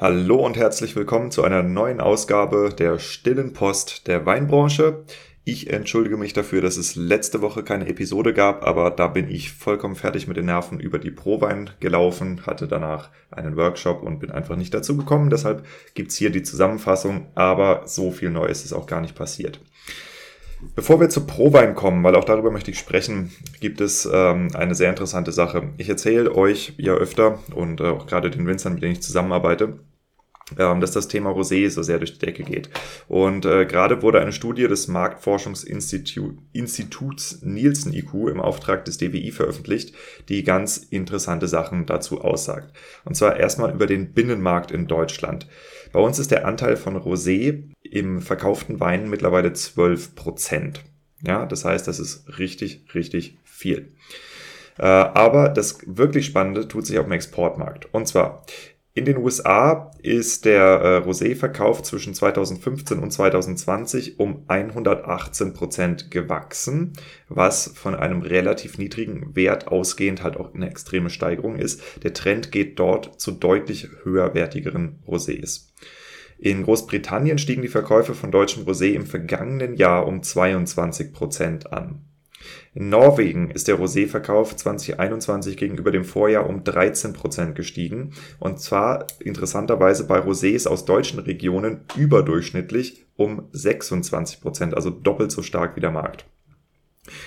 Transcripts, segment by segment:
Hallo und herzlich willkommen zu einer neuen Ausgabe der Stillen Post der Weinbranche. Ich entschuldige mich dafür, dass es letzte Woche keine Episode gab, aber da bin ich vollkommen fertig mit den Nerven über die Prowein gelaufen, hatte danach einen Workshop und bin einfach nicht dazu gekommen. Deshalb gibt's hier die Zusammenfassung, aber so viel Neues ist auch gar nicht passiert. Bevor wir zu Prowein kommen, weil auch darüber möchte ich sprechen, gibt es ähm, eine sehr interessante Sache. Ich erzähle euch ja öfter und äh, auch gerade den Winzern, mit denen ich zusammenarbeite, ähm, dass das Thema Rosé so sehr durch die Decke geht. Und äh, gerade wurde eine Studie des Marktforschungsinstituts Nielsen IQ im Auftrag des DWI veröffentlicht, die ganz interessante Sachen dazu aussagt. Und zwar erstmal über den Binnenmarkt in Deutschland. Bei uns ist der Anteil von Rosé im verkauften Wein mittlerweile 12 Prozent. Ja, das heißt, das ist richtig, richtig viel. Äh, aber das wirklich Spannende tut sich auf dem Exportmarkt. Und zwar in den USA ist der äh, Rosé-Verkauf zwischen 2015 und 2020 um 118 Prozent gewachsen, was von einem relativ niedrigen Wert ausgehend halt auch eine extreme Steigerung ist. Der Trend geht dort zu deutlich höherwertigeren Rosés. In Großbritannien stiegen die Verkäufe von deutschem Rosé im vergangenen Jahr um 22 Prozent an. In Norwegen ist der Rosé-Verkauf 2021 gegenüber dem Vorjahr um 13 Prozent gestiegen. Und zwar interessanterweise bei Rosés aus deutschen Regionen überdurchschnittlich um 26 Prozent, also doppelt so stark wie der Markt.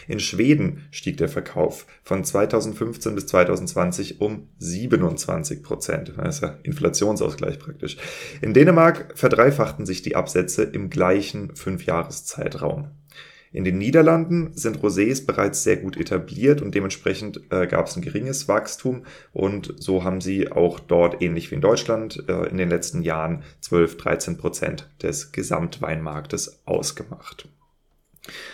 In Schweden stieg der Verkauf von 2015 bis 2020 um 27 Prozent. Das ist ja Inflationsausgleich praktisch. In Dänemark verdreifachten sich die Absätze im gleichen Fünfjahreszeitraum. In den Niederlanden sind Rosés bereits sehr gut etabliert und dementsprechend äh, gab es ein geringes Wachstum und so haben sie auch dort ähnlich wie in Deutschland äh, in den letzten Jahren 12, 13 Prozent des Gesamtweinmarktes ausgemacht.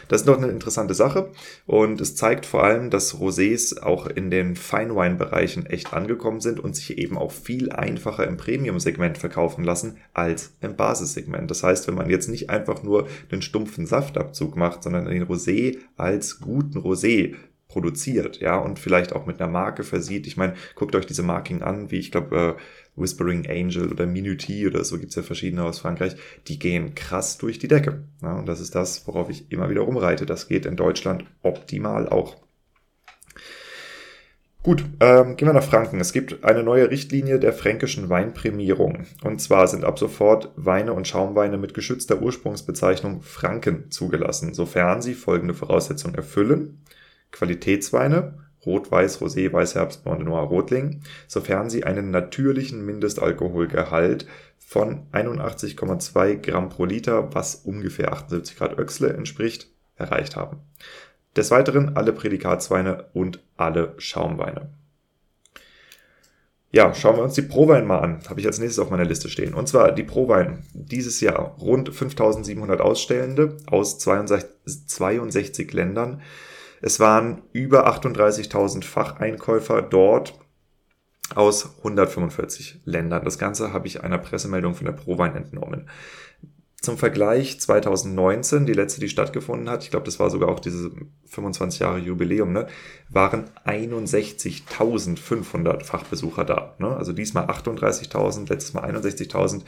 Das ist noch eine interessante Sache und es zeigt vor allem, dass Rosés auch in den Feinwine-Bereichen echt angekommen sind und sich eben auch viel einfacher im Premium-Segment verkaufen lassen als im Basissegment. Das heißt, wenn man jetzt nicht einfach nur den stumpfen Saftabzug macht, sondern den Rosé als guten Rosé produziert, ja, und vielleicht auch mit einer Marke versieht. Ich meine, guckt euch diese Marking an, wie ich glaube, äh, Whispering Angel oder Minuti oder so gibt's ja verschiedene aus Frankreich, die gehen krass durch die Decke. Ja, und das ist das, worauf ich immer wieder rumreite. Das geht in Deutschland optimal auch. Gut, ähm, gehen wir nach Franken. Es gibt eine neue Richtlinie der fränkischen Weinprämierung. Und zwar sind ab sofort Weine und Schaumweine mit geschützter Ursprungsbezeichnung Franken zugelassen, sofern sie folgende Voraussetzungen erfüllen. Qualitätsweine, Rot, Weiß, Rosé, Weißherbst, Blanc Noir, Rotling, sofern sie einen natürlichen Mindestalkoholgehalt von 81,2 Gramm pro Liter, was ungefähr 78 Grad Öxle entspricht, erreicht haben. Des Weiteren alle Prädikatsweine und alle Schaumweine. Ja, schauen wir uns die Prowein mal an. Habe ich als nächstes auf meiner Liste stehen. Und zwar die Prowein. Dieses Jahr rund 5700 Ausstellende aus 62, 62 Ländern es waren über 38.000 Facheinkäufer dort aus 145 Ländern. Das Ganze habe ich einer Pressemeldung von der Prowein entnommen. Zum Vergleich 2019, die letzte, die stattgefunden hat, ich glaube, das war sogar auch diese 25 Jahre Jubiläum, ne, waren 61.500 Fachbesucher da. Ne? Also diesmal 38.000, letztes Mal 61.000.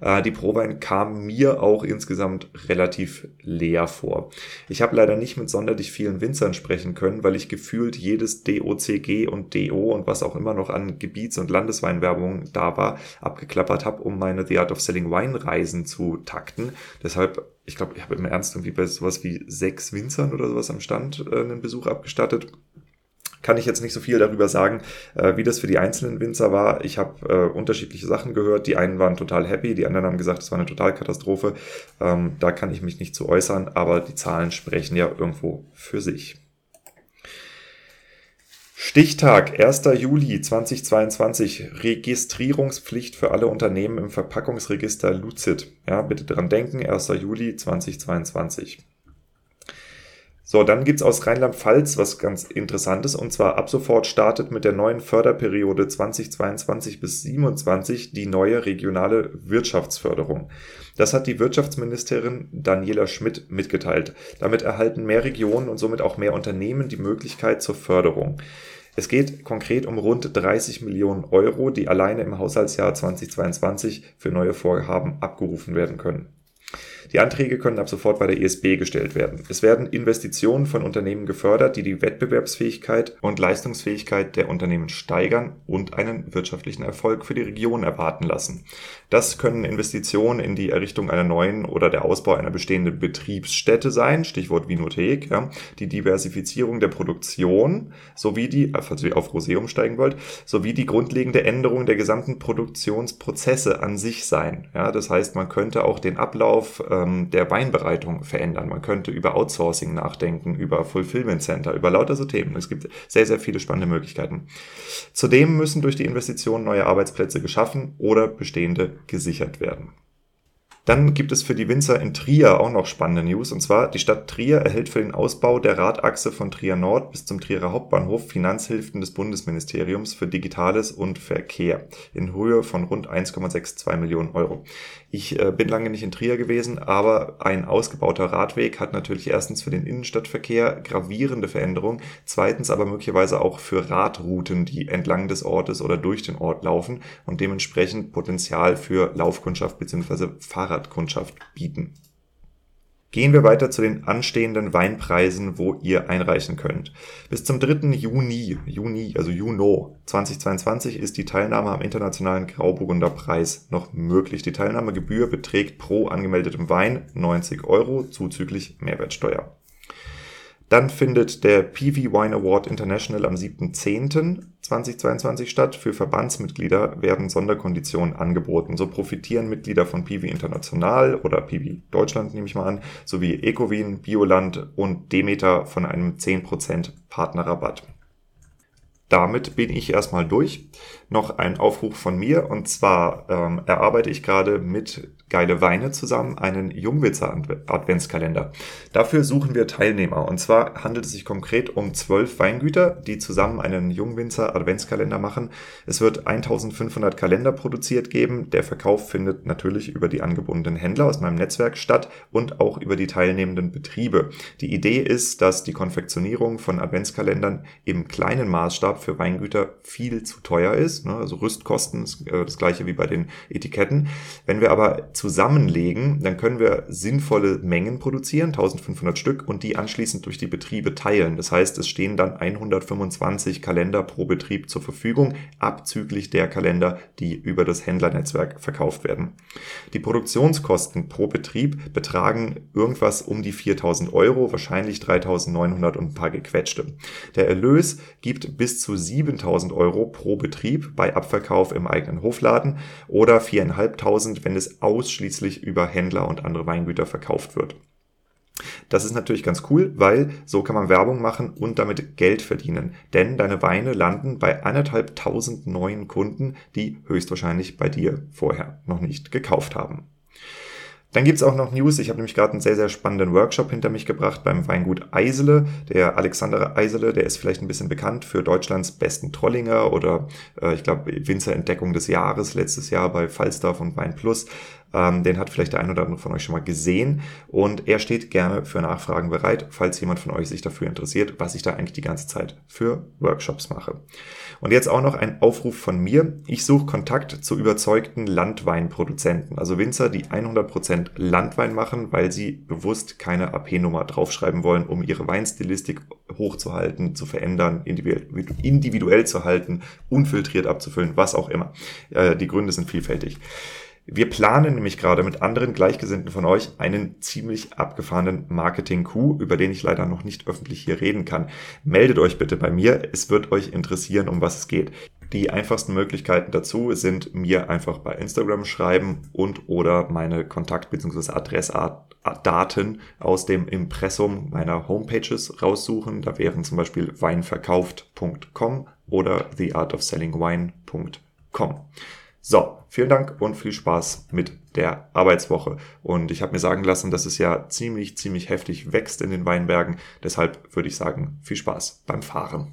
Äh, die Prowein kam mir auch insgesamt relativ leer vor. Ich habe leider nicht mit sonderlich vielen Winzern sprechen können, weil ich gefühlt jedes DOCG und DO und was auch immer noch an Gebiets- und Landesweinwerbung da war, abgeklappert habe, um meine The Art of Selling Wine Reisen zu takten. Deshalb ich glaube, ich habe im Ernst irgendwie bei sowas wie sechs Winzern oder sowas am Stand äh, einen Besuch abgestattet kann ich jetzt nicht so viel darüber sagen, äh, wie das für die einzelnen Winzer war. Ich habe äh, unterschiedliche Sachen gehört. Die einen waren total happy, die anderen haben gesagt, es war eine Totalkatastrophe. Ähm, da kann ich mich nicht zu äußern, aber die Zahlen sprechen ja irgendwo für sich. Stichtag 1. Juli 2022 Registrierungspflicht für alle Unternehmen im Verpackungsregister Luzit. Ja, bitte dran denken, 1. Juli 2022. So, dann gibt's aus Rheinland-Pfalz was ganz Interessantes und zwar ab sofort startet mit der neuen Förderperiode 2022 bis 2027 die neue regionale Wirtschaftsförderung. Das hat die Wirtschaftsministerin Daniela Schmidt mitgeteilt. Damit erhalten mehr Regionen und somit auch mehr Unternehmen die Möglichkeit zur Förderung. Es geht konkret um rund 30 Millionen Euro, die alleine im Haushaltsjahr 2022 für neue Vorhaben abgerufen werden können. Die Anträge können ab sofort bei der ESB gestellt werden. Es werden Investitionen von Unternehmen gefördert, die die Wettbewerbsfähigkeit und Leistungsfähigkeit der Unternehmen steigern und einen wirtschaftlichen Erfolg für die Region erwarten lassen. Das können Investitionen in die Errichtung einer neuen oder der Ausbau einer bestehenden Betriebsstätte sein, Stichwort Vinothek, ja, die Diversifizierung der Produktion sowie die, falls ihr auf Rosé umsteigen wollt, sowie die grundlegende Änderung der gesamten Produktionsprozesse an sich sein. Ja, das heißt, man könnte auch den Ablauf ähm, der Weinbereitung verändern. Man könnte über Outsourcing nachdenken, über Fulfillment Center, über lauter so Themen. Es gibt sehr, sehr viele spannende Möglichkeiten. Zudem müssen durch die Investitionen neue Arbeitsplätze geschaffen oder bestehende gesichert werden. Dann gibt es für die Winzer in Trier auch noch spannende News. Und zwar, die Stadt Trier erhält für den Ausbau der Radachse von Trier Nord bis zum Trierer Hauptbahnhof Finanzhilfen des Bundesministeriums für Digitales und Verkehr in Höhe von rund 1,62 Millionen Euro. Ich äh, bin lange nicht in Trier gewesen, aber ein ausgebauter Radweg hat natürlich erstens für den Innenstadtverkehr gravierende Veränderungen, zweitens aber möglicherweise auch für Radrouten, die entlang des Ortes oder durch den Ort laufen und dementsprechend Potenzial für Laufkundschaft bzw. Fahrradkundschaft bieten. Gehen wir weiter zu den anstehenden Weinpreisen, wo ihr einreichen könnt. Bis zum 3. Juni, Juni, also Juno 2022 ist die Teilnahme am internationalen Grauburgunder Preis noch möglich. Die Teilnahmegebühr beträgt pro angemeldetem Wein 90 Euro zuzüglich Mehrwertsteuer. Dann findet der PV Wine Award International am 7.10.2022 statt. Für Verbandsmitglieder werden Sonderkonditionen angeboten. So profitieren Mitglieder von PV International oder PV Deutschland, nehme ich mal an, sowie Ecowin, Bioland und Demeter von einem 10% Partnerrabatt. Damit bin ich erstmal durch. Noch ein Aufruf von mir und zwar ähm, erarbeite ich gerade mit Geile Weine zusammen einen Jungwitzer Adventskalender. Dafür suchen wir Teilnehmer und zwar handelt es sich konkret um zwölf Weingüter, die zusammen einen Jungwinzer Adventskalender machen. Es wird 1500 Kalender produziert geben. Der Verkauf findet natürlich über die angebundenen Händler aus meinem Netzwerk statt und auch über die teilnehmenden Betriebe. Die Idee ist, dass die Konfektionierung von Adventskalendern im kleinen Maßstab für Weingüter viel zu teuer ist. Ne? Also Rüstkosten ist äh, das gleiche wie bei den Etiketten. Wenn wir aber zusammenlegen, dann können wir sinnvolle Mengen produzieren, 1500 Stück, und die anschließend durch die Betriebe teilen. Das heißt, es stehen dann 125 Kalender pro Betrieb zur Verfügung, abzüglich der Kalender, die über das Händlernetzwerk verkauft werden. Die Produktionskosten pro Betrieb betragen irgendwas um die 4000 Euro, wahrscheinlich 3900 und ein paar gequetschte. Der Erlös gibt bis zu 7000 Euro pro Betrieb bei Abverkauf im eigenen Hofladen oder 4500, wenn es aus ausschließlich über Händler und andere Weingüter verkauft wird. Das ist natürlich ganz cool, weil so kann man Werbung machen und damit Geld verdienen. Denn deine Weine landen bei anderthalb tausend neuen Kunden, die höchstwahrscheinlich bei dir vorher noch nicht gekauft haben. Dann gibt's auch noch News. Ich habe nämlich gerade einen sehr, sehr spannenden Workshop hinter mich gebracht beim Weingut Eisele. Der Alexander Eisele, der ist vielleicht ein bisschen bekannt für Deutschlands besten Trollinger oder äh, ich glaube Winzerentdeckung des Jahres letztes Jahr bei Falstaff und Wein Plus. Ähm, den hat vielleicht der ein oder andere von euch schon mal gesehen. Und er steht gerne für Nachfragen bereit, falls jemand von euch sich dafür interessiert, was ich da eigentlich die ganze Zeit für Workshops mache. Und jetzt auch noch ein Aufruf von mir. Ich suche Kontakt zu überzeugten Landweinproduzenten, also Winzer, die 100% Landwein machen, weil sie bewusst keine AP-Nummer draufschreiben wollen, um ihre Weinstilistik hochzuhalten, zu verändern, individuell, zu halten, unfiltriert abzufüllen, was auch immer. Äh, die Gründe sind vielfältig. Wir planen nämlich gerade mit anderen Gleichgesinnten von euch einen ziemlich abgefahrenen Marketing-Coup, über den ich leider noch nicht öffentlich hier reden kann. Meldet euch bitte bei mir, es wird euch interessieren, um was es geht. Die einfachsten Möglichkeiten dazu sind mir einfach bei Instagram schreiben und oder meine Kontakt- bzw. Adressdaten aus dem Impressum meiner Homepages raussuchen. Da wären zum Beispiel weinverkauft.com oder theartofsellingwine.com. So, vielen Dank und viel Spaß mit der Arbeitswoche. Und ich habe mir sagen lassen, dass es ja ziemlich, ziemlich heftig wächst in den Weinbergen. Deshalb würde ich sagen, viel Spaß beim Fahren.